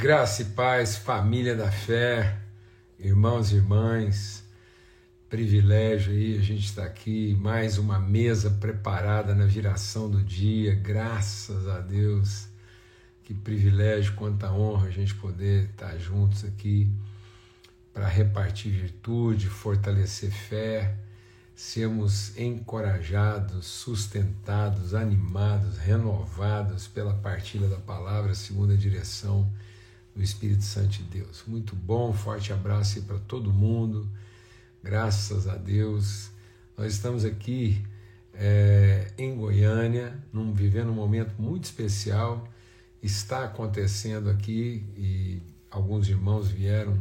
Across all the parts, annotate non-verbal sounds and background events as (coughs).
Graça e paz, família da fé, irmãos e irmãs, privilégio aí a gente está aqui, mais uma mesa preparada na viração do dia, graças a Deus, que privilégio, quanta honra a gente poder estar juntos aqui para repartir virtude, fortalecer fé, sermos encorajados, sustentados, animados, renovados pela partilha da palavra, segundo a direção do Espírito Santo de Deus. Muito bom, forte abraço para todo mundo, graças a Deus. Nós estamos aqui é, em Goiânia, num, vivendo um momento muito especial. Está acontecendo aqui e alguns irmãos vieram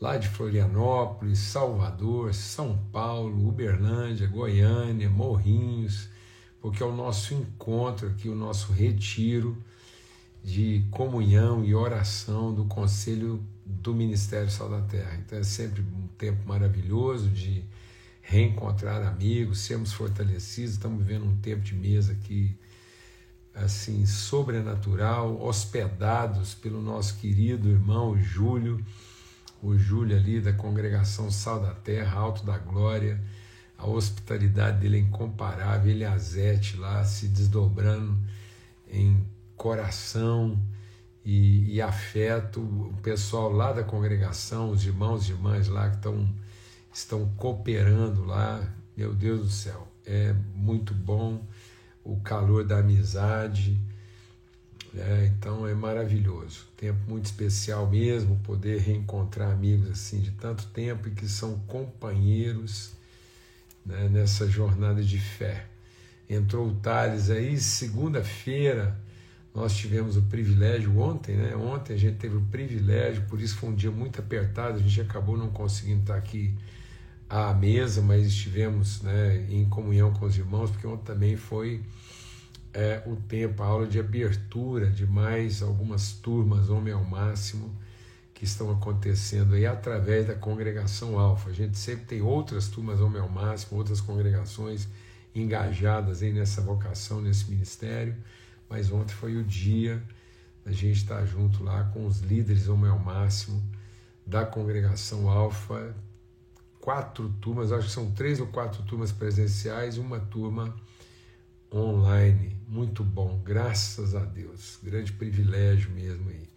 lá de Florianópolis, Salvador, São Paulo, Uberlândia, Goiânia, Morrinhos, porque é o nosso encontro aqui, o nosso retiro de comunhão e oração do Conselho do Ministério Sal da Terra. Então é sempre um tempo maravilhoso de reencontrar amigos, sermos fortalecidos. Estamos vivendo um tempo de mesa aqui assim sobrenatural, hospedados pelo nosso querido irmão Júlio, o Júlio ali da congregação Sal da Terra, Alto da Glória. A hospitalidade dele é incomparável, ele azete lá se desdobrando em coração e, e, afeto, o pessoal lá da congregação, os irmãos e irmãs lá que estão, estão cooperando lá, meu Deus do céu, é muito bom o calor da amizade, é, então é maravilhoso, tempo muito especial mesmo, poder reencontrar amigos assim de tanto tempo e que são companheiros né, nessa jornada de fé. Entrou o Thales aí, segunda-feira, nós tivemos o privilégio ontem, né? Ontem a gente teve o privilégio, por isso foi um dia muito apertado, a gente acabou não conseguindo estar aqui à mesa, mas estivemos né, em comunhão com os irmãos, porque ontem também foi é, o tempo, a aula de abertura de mais algumas turmas, homem ao máximo, que estão acontecendo aí através da congregação Alfa. A gente sempre tem outras turmas homem ao máximo, outras congregações engajadas aí nessa vocação, nesse ministério mas ontem foi o dia da gente estar junto lá com os líderes ao meu máximo da congregação Alfa, quatro turmas, acho que são três ou quatro turmas presenciais uma turma online. Muito bom, graças a Deus, grande privilégio mesmo aí.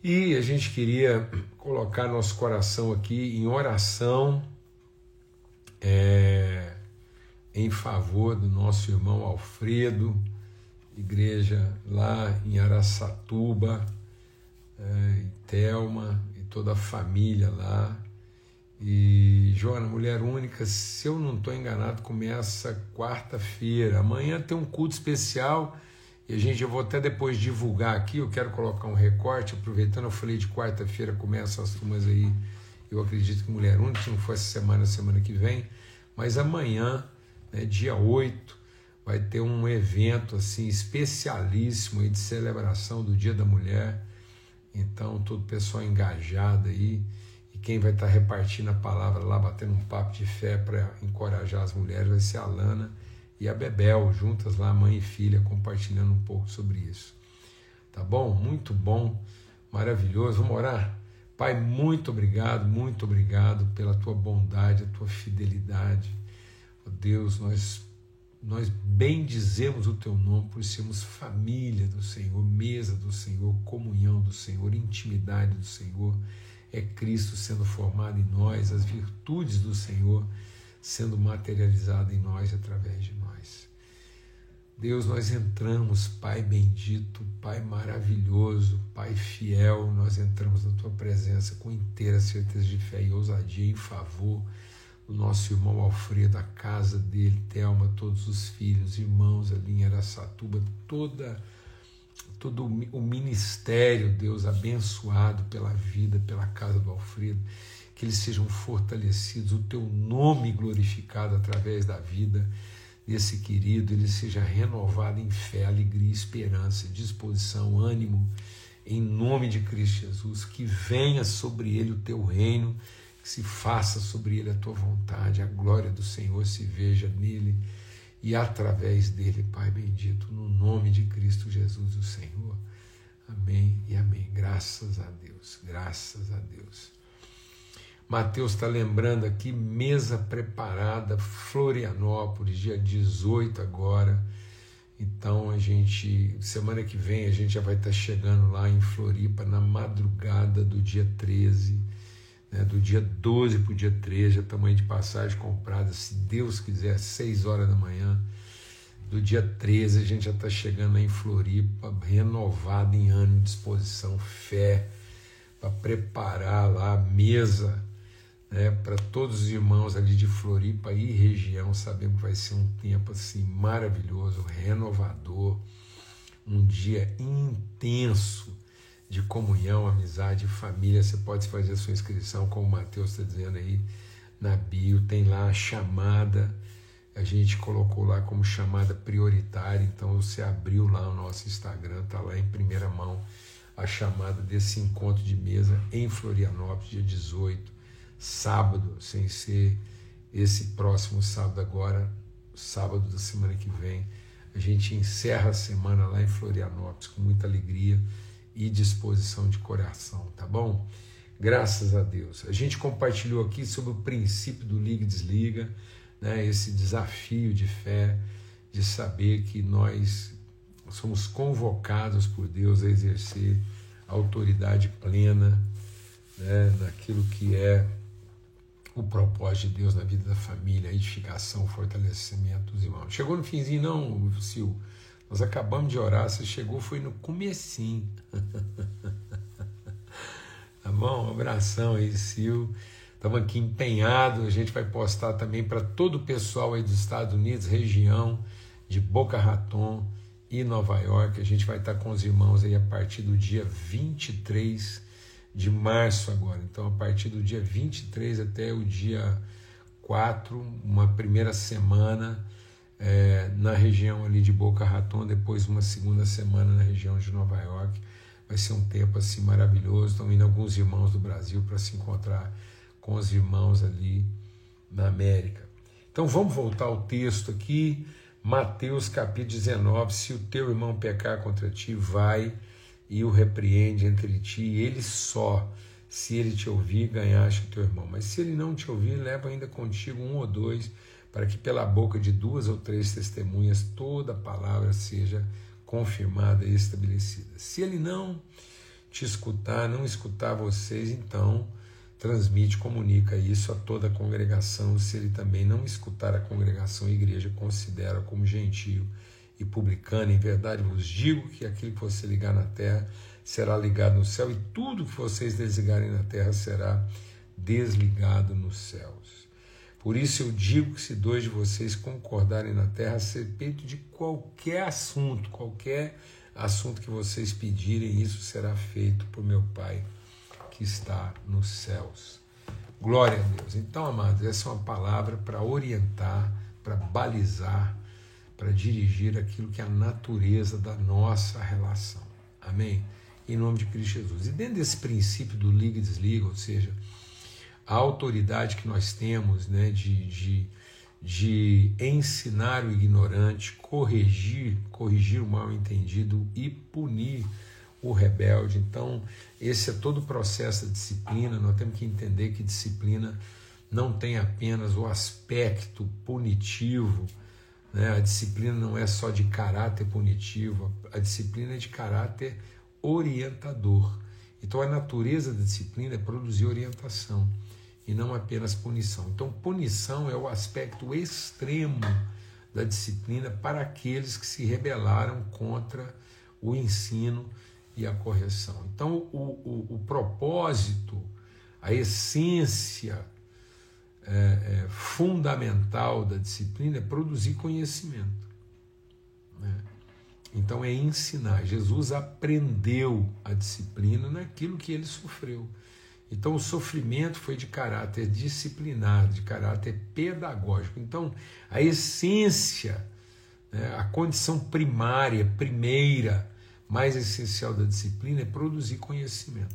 E a gente queria colocar nosso coração aqui em oração é, em favor do nosso irmão Alfredo igreja lá em Araçatuba, é, e Thelma e toda a família lá. E Joana, mulher única, se eu não estou enganado, começa quarta-feira. Amanhã tem um culto especial e a gente, eu vou até depois divulgar aqui. Eu quero colocar um recorte, aproveitando, eu falei de quarta-feira, começa as turmas aí. Eu acredito que mulher única, se não for essa semana, semana que vem, mas amanhã, né, dia 8, vai ter um evento assim especialíssimo aí de celebração do Dia da Mulher. Então, todo o pessoal engajado aí e quem vai estar repartindo a palavra lá, batendo um papo de fé para encorajar as mulheres vai ser a Lana e a Bebel, juntas lá, mãe e filha, compartilhando um pouco sobre isso. Tá bom? Muito bom, maravilhoso. Vamos orar? Pai, muito obrigado, muito obrigado pela tua bondade, a tua fidelidade. Oh Deus, nós nós bendizemos o teu nome por sermos família do Senhor, mesa do Senhor, comunhão do Senhor, intimidade do Senhor. É Cristo sendo formado em nós, as virtudes do Senhor sendo materializadas em nós através de nós. Deus, nós entramos, Pai bendito, Pai maravilhoso, Pai fiel, nós entramos na tua presença com inteira certeza de fé e ousadia em favor o nosso irmão Alfredo, a casa dele, Thelma, todos os filhos, irmãos ali em Aracatuba, toda, todo o ministério, Deus, abençoado pela vida, pela casa do Alfredo, que eles sejam fortalecidos, o teu nome glorificado através da vida desse querido, ele seja renovado em fé, alegria, esperança, disposição, ânimo, em nome de Cristo Jesus, que venha sobre ele o teu reino se faça sobre ele a tua vontade, a glória do Senhor se veja nele e através dele, Pai bendito, no nome de Cristo Jesus, o Senhor. Amém e amém. Graças a Deus, graças a Deus. Mateus está lembrando aqui, mesa preparada, Florianópolis, dia 18 agora. Então a gente, semana que vem, a gente já vai estar tá chegando lá em Floripa na madrugada do dia 13, né, do dia 12 para o dia 13, já estamos aí de passagem comprada, se Deus quiser, às 6 horas da manhã. Do dia 13 a gente já está chegando lá em Floripa, renovado em ânimo, disposição, fé, para preparar lá a mesa né, para todos os irmãos ali de Floripa e região, sabemos que vai ser um tempo assim maravilhoso, renovador, um dia intenso de comunhão, amizade, família. Você pode fazer a sua inscrição, como o Mateus está dizendo aí na bio, tem lá a chamada, a gente colocou lá como chamada prioritária, então você abriu lá o nosso Instagram, está lá em primeira mão a chamada desse encontro de mesa em Florianópolis, dia 18 sábado, sem ser esse próximo sábado agora, sábado da semana que vem. A gente encerra a semana lá em Florianópolis com muita alegria e disposição de coração, tá bom? Graças a Deus. A gente compartilhou aqui sobre o princípio do liga e desliga, né? Esse desafio de fé, de saber que nós somos convocados por Deus a exercer autoridade plena né? naquilo que é o propósito de Deus na vida da família, a edificação, fortalecimento dos irmãos. Chegou no finzinho, não, Sil. Nós acabamos de orar, você chegou, foi no comecinho. (laughs) tá bom? Um abração aí, Sil. Estamos aqui empenhados, a gente vai postar também para todo o pessoal aí dos Estados Unidos, região de Boca Raton e Nova York. A gente vai estar com os irmãos aí a partir do dia 23 de março agora. Então, a partir do dia 23 até o dia 4, uma primeira semana é, na região ali de Boca Raton, depois uma segunda semana na região de Nova York. Vai ser um tempo assim maravilhoso. Estão indo alguns irmãos do Brasil para se encontrar com os irmãos ali na América. Então vamos voltar ao texto aqui, Mateus capítulo 19. Se o teu irmão pecar contra ti, vai e o repreende entre ti, ele só, se ele te ouvir, ganhaste o teu irmão. Mas se ele não te ouvir, leva ainda contigo um ou dois, para que pela boca de duas ou três testemunhas toda palavra seja confirmada e estabelecida. Se ele não te escutar, não escutar vocês, então transmite, comunica isso a toda a congregação. Se ele também não escutar a congregação, a igreja considera como gentio e publicano, em verdade vos digo que aquilo que você ligar na terra será ligado no céu, e tudo que vocês desligarem na terra será desligado nos céus. Por isso eu digo que se dois de vocês concordarem na terra a respeito de qualquer assunto, qualquer assunto que vocês pedirem, isso será feito por meu Pai que está nos céus. Glória a Deus. Então, amados, essa é uma palavra para orientar, para balizar, para dirigir aquilo que é a natureza da nossa relação. Amém? Em nome de Cristo Jesus. E dentro desse princípio do liga e desliga, ou seja, a autoridade que nós temos né, de, de, de ensinar o ignorante, corrigir, corrigir o mal entendido e punir o rebelde. Então, esse é todo o processo da disciplina. Nós temos que entender que disciplina não tem apenas o aspecto punitivo né? A disciplina não é só de caráter punitivo, a disciplina é de caráter orientador. Então, a natureza da disciplina é produzir orientação e não apenas punição. Então, punição é o aspecto extremo da disciplina para aqueles que se rebelaram contra o ensino e a correção. Então, o, o, o propósito, a essência é, é, fundamental da disciplina é produzir conhecimento. Né? Então é ensinar. Jesus aprendeu a disciplina naquilo que ele sofreu. Então o sofrimento foi de caráter disciplinar, de caráter pedagógico. Então a essência, né, a condição primária, primeira, mais essencial da disciplina é produzir conhecimento.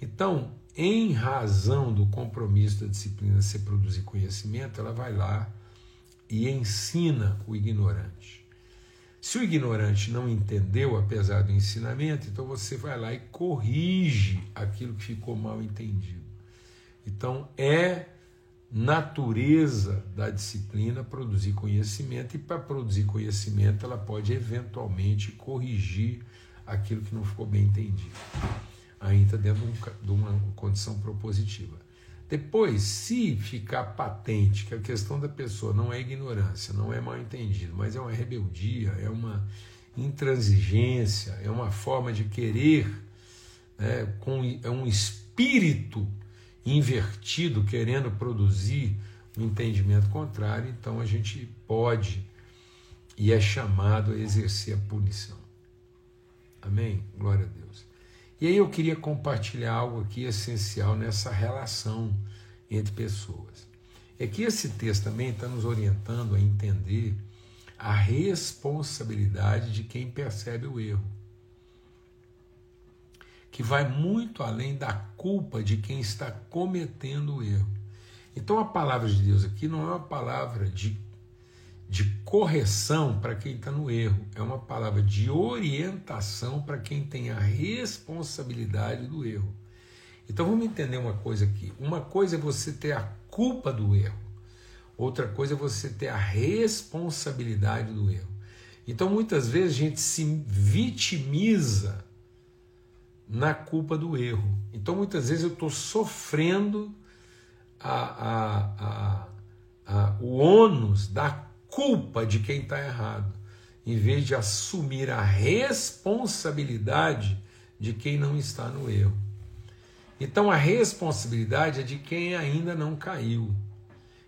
Então em razão do compromisso da disciplina ser produzir conhecimento, ela vai lá e ensina o ignorante. Se o ignorante não entendeu, apesar do ensinamento, então você vai lá e corrige aquilo que ficou mal entendido. Então é natureza da disciplina produzir conhecimento, e para produzir conhecimento ela pode eventualmente corrigir aquilo que não ficou bem entendido, ainda dentro de uma condição propositiva. Depois, se ficar patente que a questão da pessoa não é ignorância, não é mal entendido, mas é uma rebeldia, é uma intransigência, é uma forma de querer, né, com, é um espírito invertido querendo produzir um entendimento contrário, então a gente pode e é chamado a exercer a punição. Amém? Glória a Deus. E aí eu queria compartilhar algo aqui essencial nessa relação entre pessoas. É que esse texto também está nos orientando a entender a responsabilidade de quem percebe o erro que vai muito além da culpa de quem está cometendo o erro. Então a palavra de Deus aqui não é uma palavra de, de correção para quem está no erro, é uma palavra de orientação para quem tem a responsabilidade do erro. Então vamos entender uma coisa aqui. Uma coisa é você ter a culpa do erro, outra coisa é você ter a responsabilidade do erro. Então muitas vezes a gente se vitimiza na culpa do erro. Então muitas vezes eu estou sofrendo a, a, a, o ônus da culpa de quem está errado, em vez de assumir a responsabilidade de quem não está no erro. Então a responsabilidade é de quem ainda não caiu.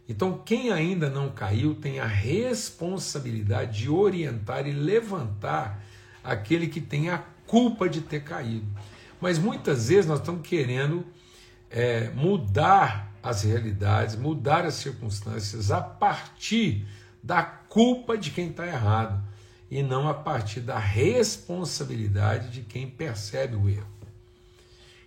Então, quem ainda não caiu tem a responsabilidade de orientar e levantar aquele que tem a culpa de ter caído. Mas muitas vezes nós estamos querendo é, mudar as realidades, mudar as circunstâncias a partir da culpa de quem está errado e não a partir da responsabilidade de quem percebe o erro.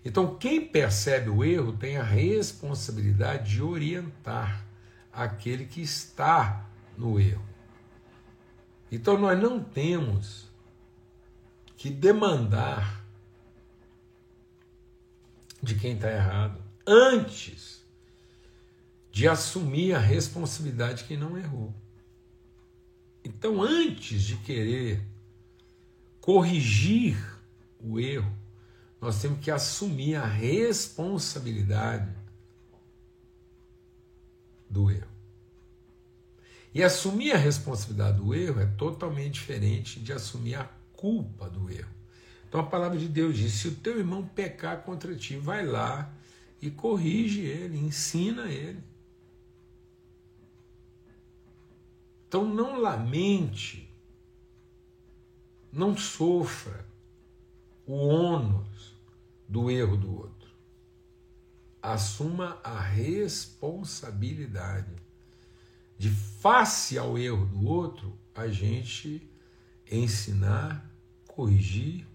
Então, quem percebe o erro tem a responsabilidade de orientar aquele que está no erro. Então, nós não temos que demandar de quem está errado, antes de assumir a responsabilidade de quem não errou. Então, antes de querer corrigir o erro, nós temos que assumir a responsabilidade do erro. E assumir a responsabilidade do erro é totalmente diferente de assumir a culpa do erro. Então a palavra de Deus diz: se o teu irmão pecar contra ti, vai lá e corrige ele, ensina ele. Então não lamente, não sofra o ônus do erro do outro. Assuma a responsabilidade de, face ao erro do outro, a gente ensinar, corrigir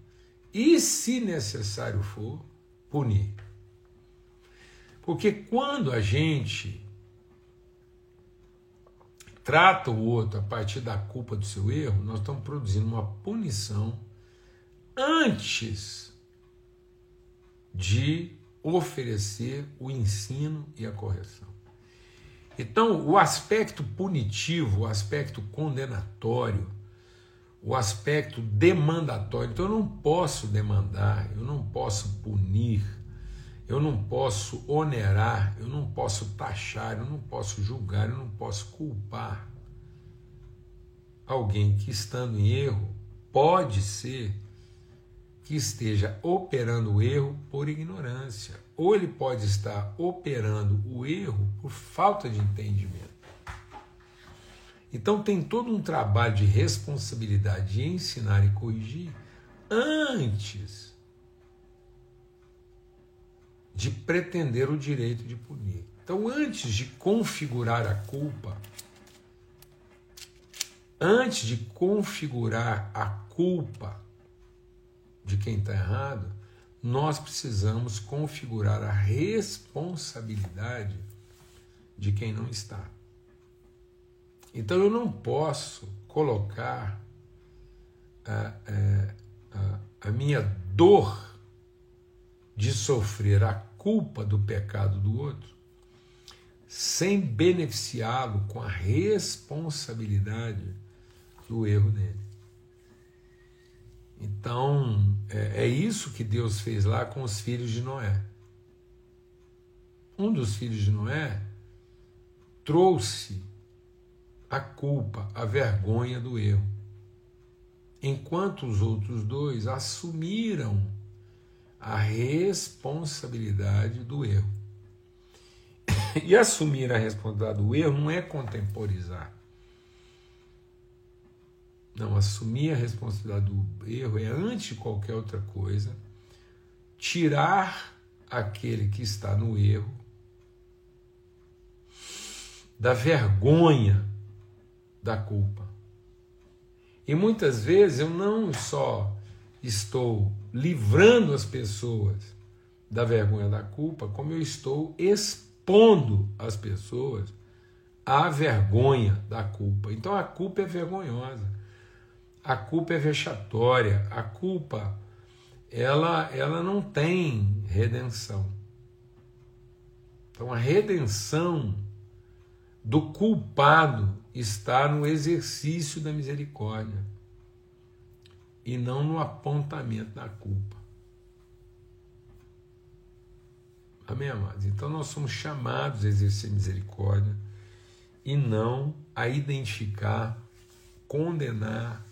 e, se necessário for, punir. Porque quando a gente trata o outro a partir da culpa do seu erro, nós estamos produzindo uma punição antes de oferecer o ensino e a correção. Então, o aspecto punitivo, o aspecto condenatório, o aspecto demandatório. Então eu não posso demandar, eu não posso punir, eu não posso onerar, eu não posso taxar, eu não posso julgar, eu não posso culpar alguém que estando em erro pode ser que esteja operando o erro por ignorância, ou ele pode estar operando o erro por falta de entendimento. Então tem todo um trabalho de responsabilidade de ensinar e corrigir antes de pretender o direito de punir. Então, antes de configurar a culpa, antes de configurar a culpa de quem está errado, nós precisamos configurar a responsabilidade de quem não está. Então eu não posso colocar a, a, a minha dor de sofrer a culpa do pecado do outro, sem beneficiá-lo com a responsabilidade do erro dele. Então, é, é, isso que Deus fez lá com os filhos de Noé. Um dos filhos de Noé trouxe a culpa, a vergonha do erro, enquanto os outros dois assumiram a responsabilidade do erro. (coughs) E assumir a responsabilidade do erro não é contemporizar. Não, assumir a responsabilidade do erro é, antes de qualquer outra coisa, tirar aquele que está no erro da vergonha da culpa. E muitas vezes eu não só estou livrando as pessoas da vergonha da culpa, como eu estou expondo as pessoas à vergonha da culpa. Então a culpa é vergonhosa, a culpa é vexatória, a culpa ela, ela não tem redenção. Então a redenção do culpado está no exercício da misericórdia e não no apontamento da culpa. Amém, amados? Então nós somos chamados a exercer misericórdia e não a identificar, condenar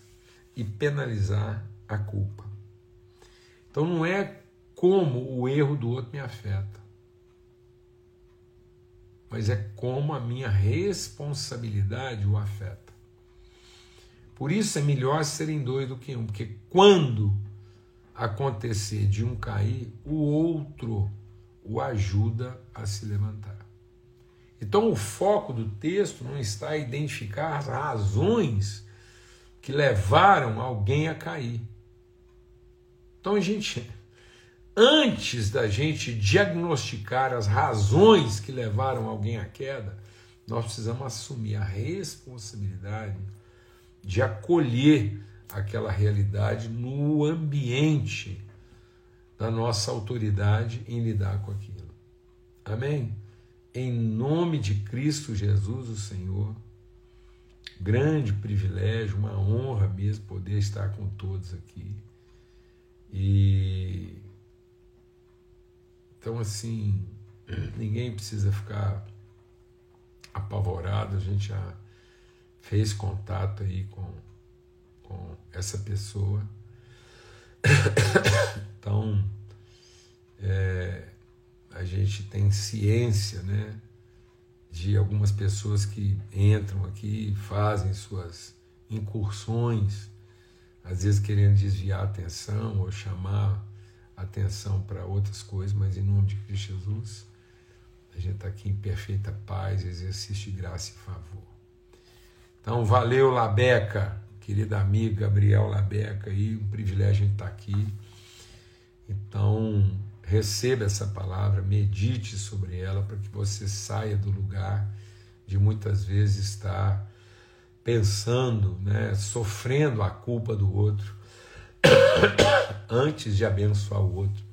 e penalizar a culpa. Então não é como o erro do outro me afeta, mas é como a minha responsabilidade o afeta. Por isso é melhor serem dois do que um, porque quando acontecer de um cair, o outro o ajuda a se levantar. Então, o foco do texto não está em identificar as razões que levaram alguém a cair. Então, a gente, antes da gente diagnosticar as razões que levaram alguém à queda, nós precisamos assumir a responsabilidade de acolher aquela realidade no ambiente da nossa autoridade em lidar com aquilo. Amém? Em nome de Cristo Jesus, o Senhor, grande privilégio, uma honra mesmo poder estar com todos aqui. E então assim, ninguém precisa ficar apavorado, a gente já fez contato aí com, com essa pessoa. (coughs) Então, é, a gente tem ciência né, de algumas pessoas que entram aqui, fazem suas incursões, às vezes querendo desviar a atenção ou chamar atenção para outras coisas, mas em nome de Cristo Jesus, a gente está aqui em perfeita paz, exercício de graça e favor. Então, valeu, Labeca, querido amigo Gabriel Labeca, aí, um privilégio a gente estar aqui. Então, receba essa palavra, medite sobre ela para que você saia do lugar de muitas vezes estar pensando, né, sofrendo a culpa do outro (coughs) antes de abençoar o outro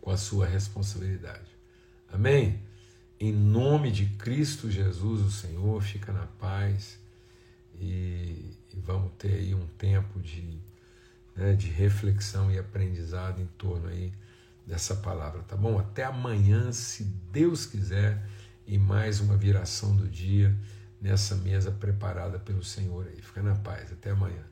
com a sua responsabilidade. Amém? Em nome de Cristo Jesus, o Senhor, fica na paz e, e vamos ter aí um tempo de né, de reflexão e aprendizado em torno aí dessa palavra, tá bom? Até amanhã, se Deus quiser, e mais uma viração do dia nessa mesa preparada pelo Senhor aí. Fica na paz, até amanhã.